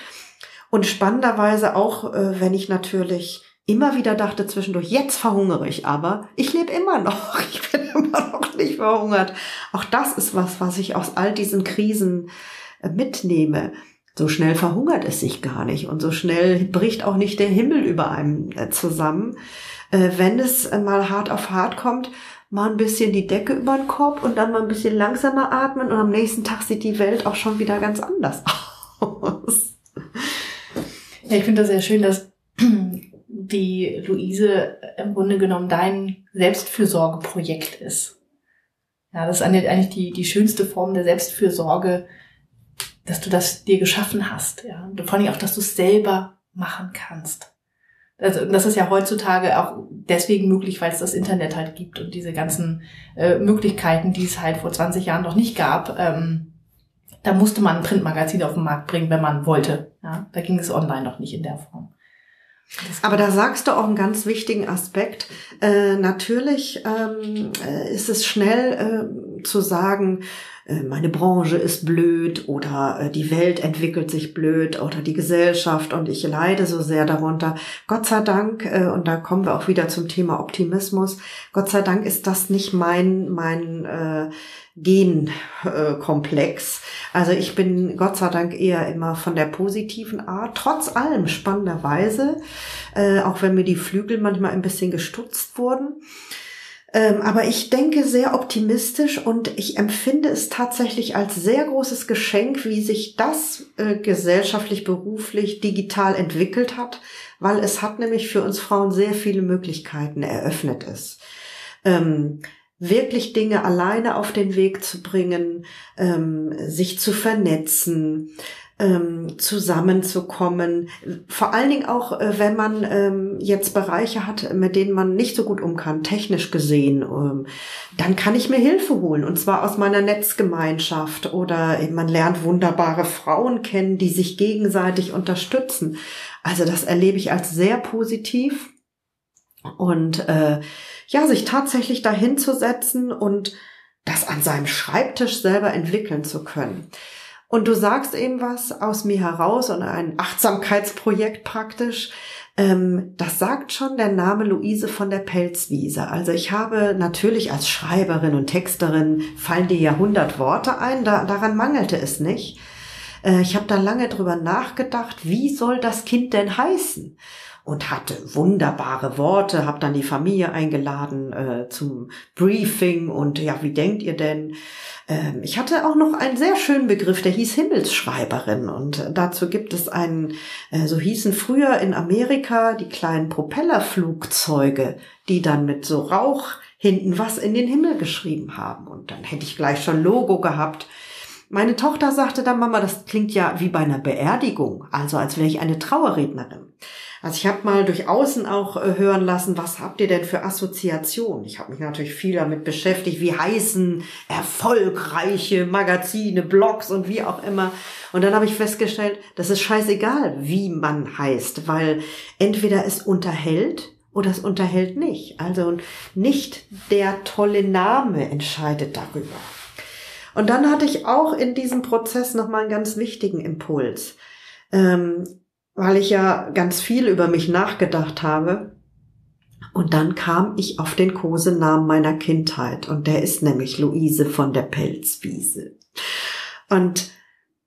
Und spannenderweise auch, äh, wenn ich natürlich immer wieder dachte zwischendurch, jetzt verhungere ich aber, ich lebe immer noch, ich bin immer noch nicht verhungert. Auch das ist was, was ich aus all diesen Krisen äh, mitnehme so schnell verhungert es sich gar nicht und so schnell bricht auch nicht der Himmel über einem äh, zusammen. Äh, wenn es mal hart auf hart kommt, mal ein bisschen die Decke über den Kopf und dann mal ein bisschen langsamer atmen und am nächsten Tag sieht die Welt auch schon wieder ganz anders aus. Ja, ich finde das sehr schön, dass die Luise im Grunde genommen dein Selbstfürsorgeprojekt ist. Ja, das ist eigentlich die, die schönste Form der Selbstfürsorge, dass du das dir geschaffen hast, ja. Und vor allem auch, dass du es selber machen kannst. Also, das ist ja heutzutage auch deswegen möglich, weil es das Internet halt gibt und diese ganzen äh, Möglichkeiten, die es halt vor 20 Jahren noch nicht gab. Ähm, da musste man ein Printmagazin auf den Markt bringen, wenn man wollte. Ja? Da ging es online noch nicht in der Form. Aber da sagst du auch einen ganz wichtigen Aspekt. Äh, natürlich ähm, äh, ist es schnell äh, zu sagen, äh, meine Branche ist blöd oder äh, die Welt entwickelt sich blöd oder die Gesellschaft und ich leide so sehr darunter. Gott sei Dank, und da kommen wir auch wieder zum Thema Optimismus, Gott sei Dank ist das nicht mein, mein Genkomplex. Also ich bin Gott sei Dank eher immer von der positiven Art, trotz allem spannenderweise, äh, auch wenn mir die Flügel manchmal ein bisschen gestutzt wurden. Ähm, aber ich denke sehr optimistisch und ich empfinde es tatsächlich als sehr großes Geschenk, wie sich das äh, gesellschaftlich, beruflich, digital entwickelt hat, weil es hat nämlich für uns Frauen sehr viele Möglichkeiten eröffnet ist. Ähm, wirklich Dinge alleine auf den Weg zu bringen, ähm, sich zu vernetzen, ähm, zusammenzukommen. Vor allen Dingen auch, äh, wenn man ähm, jetzt Bereiche hat, mit denen man nicht so gut um kann, technisch gesehen, ähm, dann kann ich mir Hilfe holen. Und zwar aus meiner Netzgemeinschaft oder man lernt wunderbare Frauen kennen, die sich gegenseitig unterstützen. Also das erlebe ich als sehr positiv. Und äh, ja, sich tatsächlich dahin zu setzen und das an seinem Schreibtisch selber entwickeln zu können. Und du sagst eben was aus mir heraus und ein Achtsamkeitsprojekt praktisch. Ähm, das sagt schon der Name Luise von der Pelzwiese. Also ich habe natürlich als Schreiberin und Texterin fallen dir ja hundert Worte ein, da, daran mangelte es nicht. Äh, ich habe da lange drüber nachgedacht, wie soll das Kind denn heißen? Und hatte wunderbare Worte, habe dann die Familie eingeladen äh, zum Briefing und ja, wie denkt ihr denn? Ähm, ich hatte auch noch einen sehr schönen Begriff, der hieß Himmelsschreiberin und dazu gibt es einen, äh, so hießen früher in Amerika die kleinen Propellerflugzeuge, die dann mit so Rauch hinten was in den Himmel geschrieben haben und dann hätte ich gleich schon Logo gehabt. Meine Tochter sagte dann, Mama, das klingt ja wie bei einer Beerdigung, also als wäre ich eine Trauerrednerin. Also ich habe mal durch Außen auch äh, hören lassen, was habt ihr denn für Assoziationen? Ich habe mich natürlich viel damit beschäftigt, wie heißen erfolgreiche Magazine, Blogs und wie auch immer. Und dann habe ich festgestellt, das ist scheißegal, wie man heißt, weil entweder es unterhält oder es unterhält nicht. Also nicht der tolle Name entscheidet darüber. Und dann hatte ich auch in diesem Prozess nochmal einen ganz wichtigen Impuls. Ähm, weil ich ja ganz viel über mich nachgedacht habe. Und dann kam ich auf den Kosenamen meiner Kindheit und der ist nämlich Luise von der Pelzwiese. Und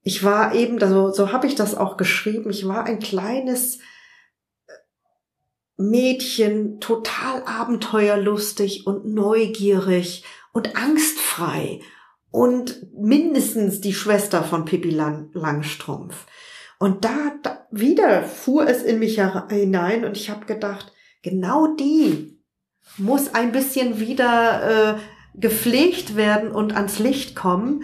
ich war eben, so, so habe ich das auch geschrieben, ich war ein kleines äh, Mädchen, total abenteuerlustig und neugierig und angstfrei und mindestens die Schwester von Pippi Lang Langstrumpf. Und da, da wieder fuhr es in mich hinein und ich habe gedacht, genau die muss ein bisschen wieder äh, gepflegt werden und ans Licht kommen,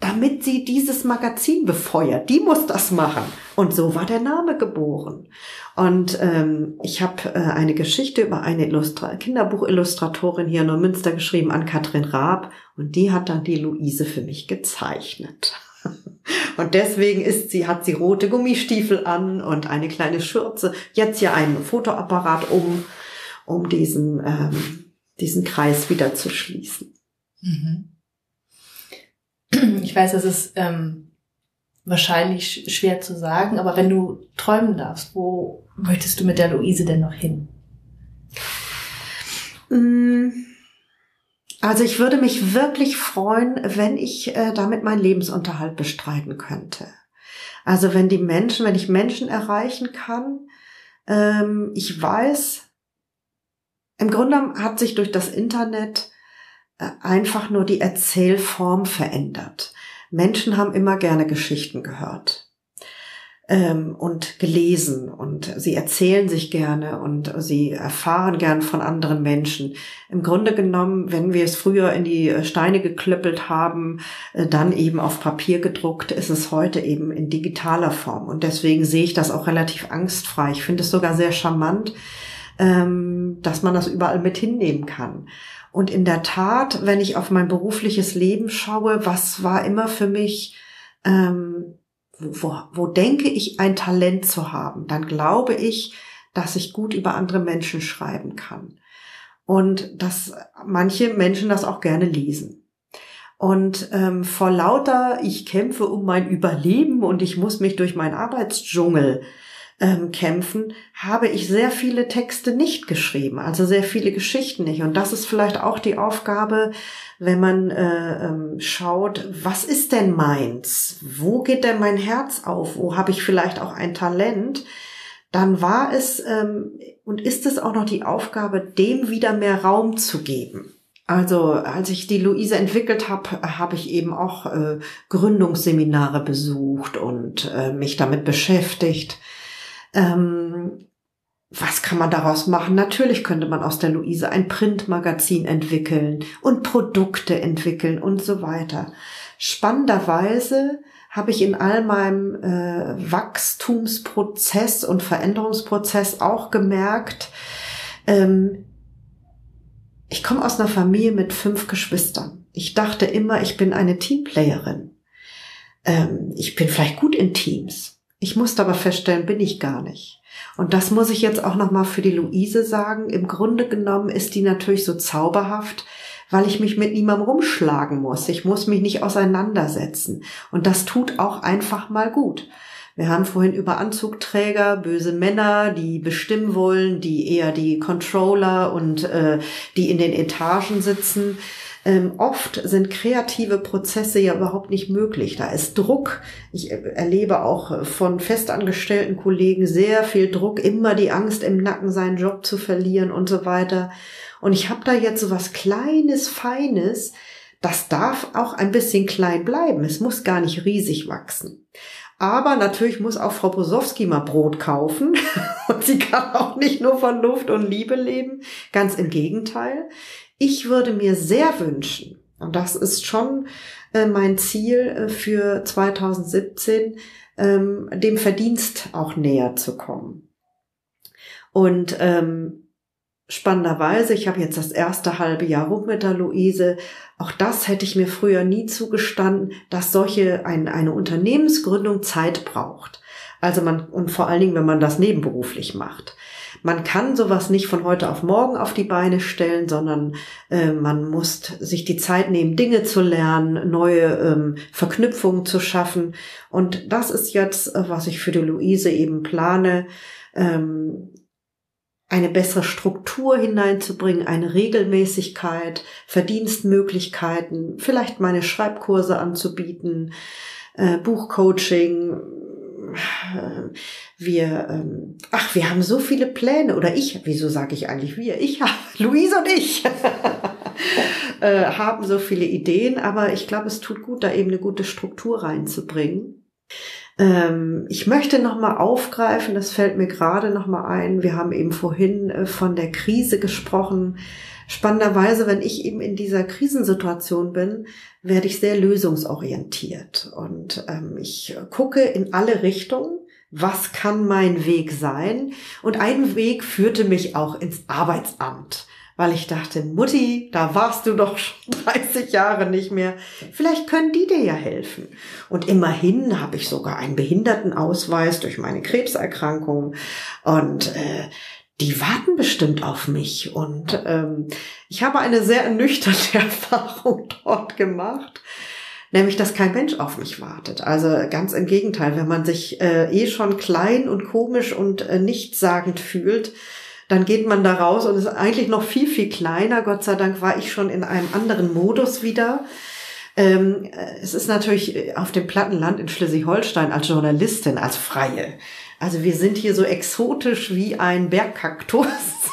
damit sie dieses Magazin befeuert. Die muss das machen. Und so war der Name geboren. Und ähm, ich habe äh, eine Geschichte über eine Illustra Kinderbuchillustratorin hier in Neumünster geschrieben, an Katrin Raab. Und die hat dann die Luise für mich gezeichnet. Und deswegen ist sie, hat sie rote Gummistiefel an und eine kleine Schürze, jetzt ja einen Fotoapparat um, um diesen, ähm, diesen Kreis wieder zu schließen. Mhm. Ich weiß, das ist ähm, wahrscheinlich schwer zu sagen, aber wenn du träumen darfst, wo möchtest du mit der Luise denn noch hin? Mm. Also ich würde mich wirklich freuen, wenn ich äh, damit meinen Lebensunterhalt bestreiten könnte. Also wenn die Menschen, wenn ich Menschen erreichen kann, ähm, ich weiß, im Grunde hat sich durch das Internet äh, einfach nur die Erzählform verändert. Menschen haben immer gerne Geschichten gehört ähm, und gelesen und sie erzählen sich gerne und sie erfahren gern von anderen Menschen. Im Grunde genommen, wenn wir es früher in die Steine geklöppelt haben, äh, dann eben auf Papier gedruckt, ist es heute eben in digitaler Form. Und deswegen sehe ich das auch relativ angstfrei. Ich finde es sogar sehr charmant, ähm, dass man das überall mit hinnehmen kann. Und in der Tat, wenn ich auf mein berufliches Leben schaue, was war immer für mich ähm, wo, wo denke ich ein Talent zu haben, dann glaube ich, dass ich gut über andere Menschen schreiben kann. Und dass manche Menschen das auch gerne lesen. Und ähm, vor lauter, ich kämpfe um mein Überleben und ich muss mich durch meinen Arbeitsdschungel ähm, kämpfen, habe ich sehr viele Texte nicht geschrieben, also sehr viele Geschichten nicht. Und das ist vielleicht auch die Aufgabe, wenn man äh, ähm, schaut, was ist denn meins? Wo geht denn mein Herz auf? Wo habe ich vielleicht auch ein Talent? Dann war es ähm, und ist es auch noch die Aufgabe, dem wieder mehr Raum zu geben. Also als ich die Luise entwickelt habe, habe ich eben auch äh, Gründungsseminare besucht und äh, mich damit beschäftigt. Ähm, was kann man daraus machen? Natürlich könnte man aus der Luise ein Printmagazin entwickeln und Produkte entwickeln und so weiter. Spannenderweise habe ich in all meinem äh, Wachstumsprozess und Veränderungsprozess auch gemerkt, ähm, ich komme aus einer Familie mit fünf Geschwistern. Ich dachte immer, ich bin eine Teamplayerin. Ähm, ich bin vielleicht gut in Teams. Ich musste aber feststellen, bin ich gar nicht. Und das muss ich jetzt auch nochmal für die Luise sagen. Im Grunde genommen ist die natürlich so zauberhaft, weil ich mich mit niemandem rumschlagen muss. Ich muss mich nicht auseinandersetzen. Und das tut auch einfach mal gut. Wir haben vorhin über Anzugträger, böse Männer, die bestimmen wollen, die eher die Controller und äh, die in den Etagen sitzen. Ähm, oft sind kreative Prozesse ja überhaupt nicht möglich. Da ist Druck. Ich erlebe auch von festangestellten Kollegen sehr viel Druck, immer die Angst im Nacken, seinen Job zu verlieren und so weiter. Und ich habe da jetzt so was Kleines, Feines. Das darf auch ein bisschen klein bleiben. Es muss gar nicht riesig wachsen. Aber natürlich muss auch Frau Bosowski mal Brot kaufen. Und sie kann auch nicht nur von Luft und Liebe leben. Ganz im Gegenteil. Ich würde mir sehr wünschen, und das ist schon äh, mein Ziel äh, für 2017, ähm, dem Verdienst auch näher zu kommen. Und ähm, spannenderweise, ich habe jetzt das erste halbe Jahr rum mit der Luise, auch das hätte ich mir früher nie zugestanden, dass solche ein, eine Unternehmensgründung Zeit braucht. Also man, und vor allen Dingen, wenn man das nebenberuflich macht. Man kann sowas nicht von heute auf morgen auf die Beine stellen, sondern äh, man muss sich die Zeit nehmen, Dinge zu lernen, neue ähm, Verknüpfungen zu schaffen. Und das ist jetzt, äh, was ich für die Luise eben plane, ähm, eine bessere Struktur hineinzubringen, eine Regelmäßigkeit, Verdienstmöglichkeiten, vielleicht meine Schreibkurse anzubieten, äh, Buchcoaching, wir, ähm, ach, wir haben so viele Pläne, oder ich, wieso sage ich eigentlich wir? Ich habe, Luise und ich äh, haben so viele Ideen, aber ich glaube, es tut gut, da eben eine gute Struktur reinzubringen. Ähm, ich möchte nochmal aufgreifen, das fällt mir gerade nochmal ein, wir haben eben vorhin äh, von der Krise gesprochen. Spannenderweise, wenn ich eben in dieser Krisensituation bin, werde ich sehr lösungsorientiert und ähm, ich gucke in alle Richtungen. Was kann mein Weg sein? Und ein Weg führte mich auch ins Arbeitsamt weil ich dachte, Mutti, da warst du doch schon 30 Jahre nicht mehr. Vielleicht können die dir ja helfen. Und immerhin habe ich sogar einen Behindertenausweis durch meine Krebserkrankung und äh, die warten bestimmt auf mich. Und ähm, ich habe eine sehr ernüchternde Erfahrung dort gemacht nämlich dass kein Mensch auf mich wartet. Also ganz im Gegenteil, wenn man sich äh, eh schon klein und komisch und äh, nichtssagend fühlt, dann geht man da raus und ist eigentlich noch viel, viel kleiner. Gott sei Dank war ich schon in einem anderen Modus wieder. Ähm, äh, es ist natürlich auf dem Plattenland in Schleswig-Holstein als Journalistin, als Freie. Also wir sind hier so exotisch wie ein Bergkaktus.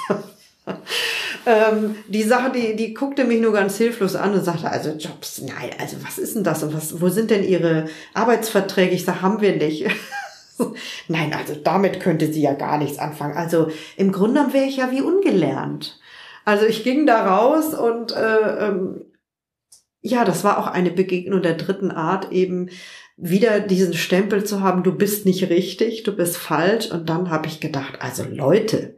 ähm, die Sache, die, die guckte mich nur ganz hilflos an und sagte, also Jobs, nein, also was ist denn das und was, wo sind denn Ihre Arbeitsverträge? Ich sage, haben wir nicht. Nein, also damit könnte sie ja gar nichts anfangen. Also im Grunde wäre ich ja wie ungelernt. Also ich ging da raus und äh, ähm, ja, das war auch eine Begegnung der dritten Art, eben wieder diesen Stempel zu haben, du bist nicht richtig, du bist falsch. Und dann habe ich gedacht, also Leute,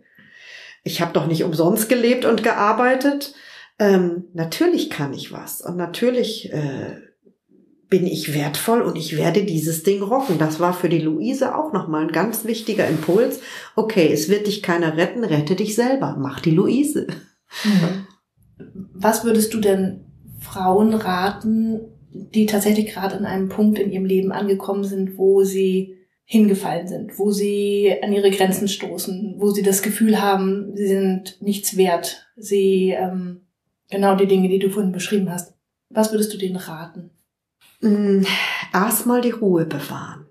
ich habe doch nicht umsonst gelebt und gearbeitet. Ähm, natürlich kann ich was und natürlich äh, bin ich wertvoll und ich werde dieses Ding rocken. Das war für die Luise auch nochmal ein ganz wichtiger Impuls. Okay, es wird dich keiner retten, rette dich selber. Mach die Luise. Mhm. Was würdest du denn Frauen raten, die tatsächlich gerade an einem Punkt in ihrem Leben angekommen sind, wo sie hingefallen sind, wo sie an ihre Grenzen stoßen, wo sie das Gefühl haben, sie sind nichts wert, sie ähm, genau die Dinge, die du vorhin beschrieben hast. Was würdest du denen raten? Mm, erstmal die Ruhe bewahren.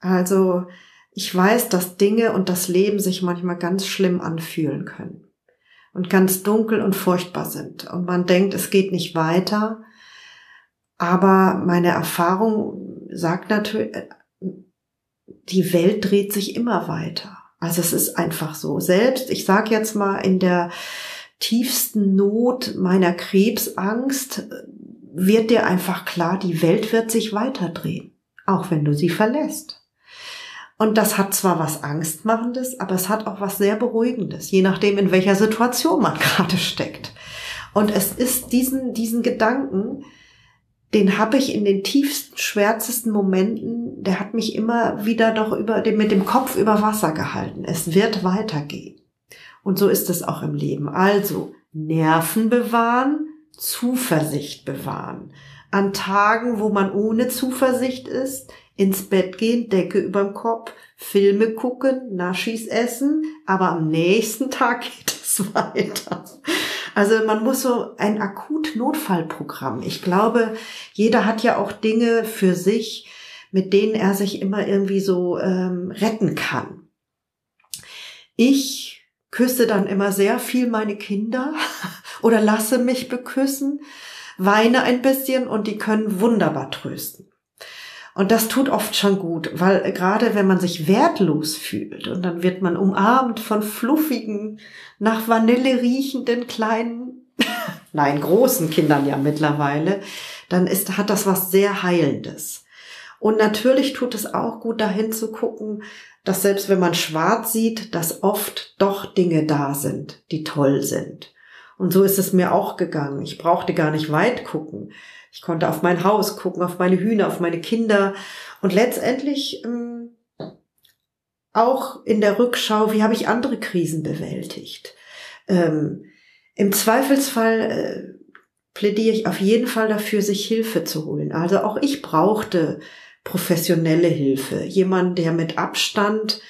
Also ich weiß, dass Dinge und das Leben sich manchmal ganz schlimm anfühlen können und ganz dunkel und furchtbar sind. Und man denkt, es geht nicht weiter. Aber meine Erfahrung sagt natürlich, die Welt dreht sich immer weiter. Also es ist einfach so. Selbst, ich sage jetzt mal, in der tiefsten Not meiner Krebsangst wird dir einfach klar, die Welt wird sich weiterdrehen, auch wenn du sie verlässt. Und das hat zwar was Angstmachendes, aber es hat auch was sehr Beruhigendes, je nachdem, in welcher Situation man gerade steckt. Und es ist diesen, diesen Gedanken, den habe ich in den tiefsten, schwärzesten Momenten, der hat mich immer wieder doch über, mit dem Kopf über Wasser gehalten. Es wird weitergehen. Und so ist es auch im Leben. Also Nerven bewahren, Zuversicht bewahren. An Tagen, wo man ohne Zuversicht ist, ins Bett gehen, Decke überm Kopf, Filme gucken, Naschis essen, aber am nächsten Tag geht es weiter. Also man muss so ein Akut-Notfallprogramm. Ich glaube, jeder hat ja auch Dinge für sich, mit denen er sich immer irgendwie so ähm, retten kann. Ich küsse dann immer sehr viel meine Kinder oder lasse mich beküssen, weine ein bisschen und die können wunderbar trösten. Und das tut oft schon gut, weil gerade wenn man sich wertlos fühlt und dann wird man umarmt von fluffigen, nach Vanille riechenden kleinen, nein, großen Kindern ja mittlerweile, dann ist, hat das was sehr Heilendes. Und natürlich tut es auch gut, dahin zu gucken, dass selbst wenn man schwarz sieht, dass oft doch Dinge da sind, die toll sind. Und so ist es mir auch gegangen. Ich brauchte gar nicht weit gucken. Ich konnte auf mein Haus gucken, auf meine Hühner, auf meine Kinder und letztendlich ähm, auch in der Rückschau, wie habe ich andere Krisen bewältigt. Ähm, Im Zweifelsfall äh, plädiere ich auf jeden Fall dafür, sich Hilfe zu holen. Also auch ich brauchte professionelle Hilfe, jemand, der mit Abstand,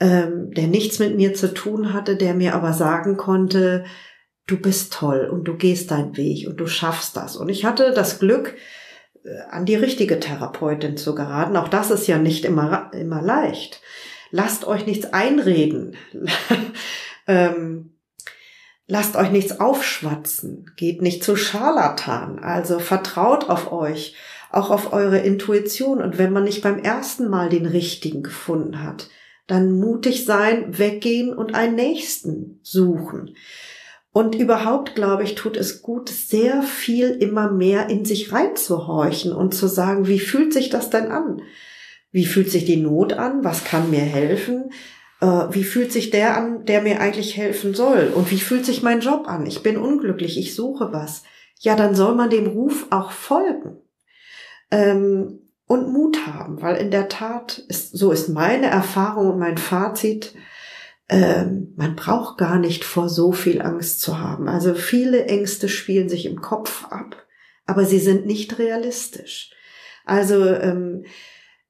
ähm, der nichts mit mir zu tun hatte, der mir aber sagen konnte, du bist toll und du gehst deinen Weg und du schaffst das. Und ich hatte das Glück, äh, an die richtige Therapeutin zu geraten. Auch das ist ja nicht immer, immer leicht. Lasst euch nichts einreden. ähm, lasst euch nichts aufschwatzen. Geht nicht zu Scharlatan. Also vertraut auf euch, auch auf eure Intuition. Und wenn man nicht beim ersten Mal den richtigen gefunden hat, dann mutig sein, weggehen und einen nächsten suchen. Und überhaupt, glaube ich, tut es gut, sehr viel immer mehr in sich reinzuhorchen und zu sagen, wie fühlt sich das denn an? Wie fühlt sich die Not an? Was kann mir helfen? Äh, wie fühlt sich der an, der mir eigentlich helfen soll? Und wie fühlt sich mein Job an? Ich bin unglücklich, ich suche was. Ja, dann soll man dem Ruf auch folgen. Ähm, und Mut haben, weil in der Tat ist, so ist meine Erfahrung und mein Fazit, man braucht gar nicht vor so viel Angst zu haben. Also viele Ängste spielen sich im Kopf ab, aber sie sind nicht realistisch. Also ähm,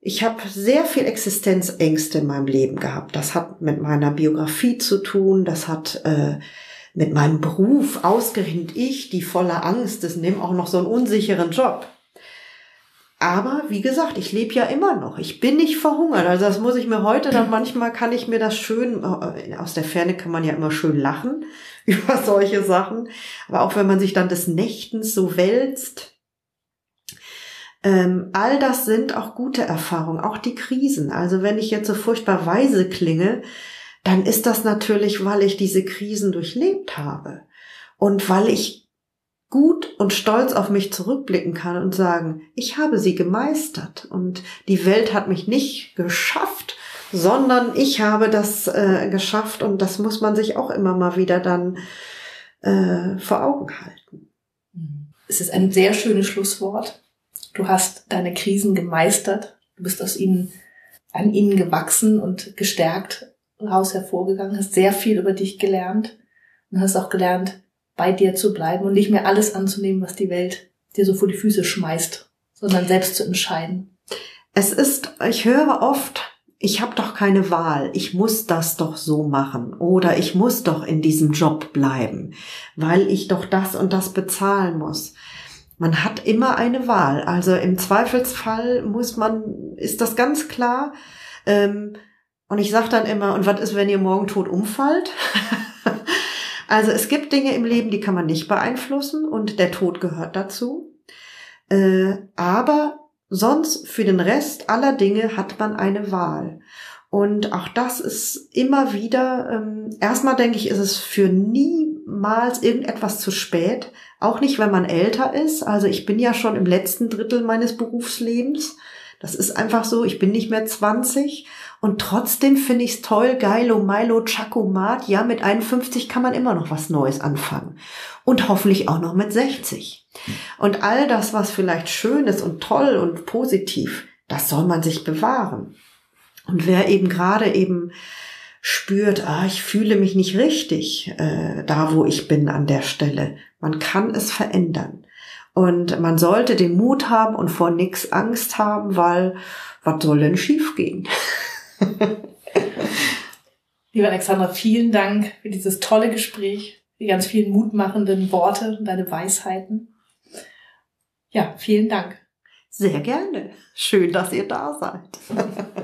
ich habe sehr viel Existenzängste in meinem Leben gehabt. Das hat mit meiner Biografie zu tun, das hat äh, mit meinem Beruf, ausgerechnet ich, die voller Angst ist, nehme auch noch so einen unsicheren Job. Aber wie gesagt, ich lebe ja immer noch. Ich bin nicht verhungert. Also das muss ich mir heute dann manchmal kann ich mir das schön äh, aus der Ferne kann man ja immer schön lachen über solche Sachen. Aber auch wenn man sich dann des Nächtens so wälzt, ähm, all das sind auch gute Erfahrungen, auch die Krisen. Also wenn ich jetzt so furchtbar weise klinge, dann ist das natürlich, weil ich diese Krisen durchlebt habe und weil ich gut und stolz auf mich zurückblicken kann und sagen, ich habe sie gemeistert und die Welt hat mich nicht geschafft, sondern ich habe das äh, geschafft und das muss man sich auch immer mal wieder dann äh, vor Augen halten. Es ist ein sehr schönes Schlusswort. Du hast deine Krisen gemeistert, du bist aus ihnen an ihnen gewachsen und gestärkt raus hervorgegangen, hast sehr viel über dich gelernt und hast auch gelernt, bei dir zu bleiben und nicht mehr alles anzunehmen, was die Welt dir so vor die Füße schmeißt, sondern selbst zu entscheiden. Es ist, ich höre oft, ich habe doch keine Wahl, ich muss das doch so machen oder ich muss doch in diesem Job bleiben, weil ich doch das und das bezahlen muss. Man hat immer eine Wahl. Also im Zweifelsfall muss man, ist das ganz klar. Ähm, und ich sage dann immer, und was ist, wenn ihr morgen tot umfallt? Also es gibt Dinge im Leben, die kann man nicht beeinflussen und der Tod gehört dazu. Äh, aber sonst für den Rest aller Dinge hat man eine Wahl. Und auch das ist immer wieder, ähm, erstmal denke ich, ist es für niemals irgendetwas zu spät. Auch nicht, wenn man älter ist. Also ich bin ja schon im letzten Drittel meines Berufslebens. Das ist einfach so, ich bin nicht mehr 20 und trotzdem finde ich es toll, geilo, Milo, Chacomat. Ja, mit 51 kann man immer noch was Neues anfangen. Und hoffentlich auch noch mit 60. Und all das, was vielleicht schön ist und toll und positiv, das soll man sich bewahren. Und wer eben gerade eben spürt, ah, ich fühle mich nicht richtig äh, da, wo ich bin an der Stelle, man kann es verändern. Und man sollte den Mut haben und vor nichts Angst haben, weil was soll denn schiefgehen? Liebe Alexandra, vielen Dank für dieses tolle Gespräch, die ganz vielen mutmachenden Worte und deine Weisheiten. Ja, vielen Dank. Sehr gerne. Schön, dass ihr da seid.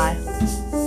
Bye.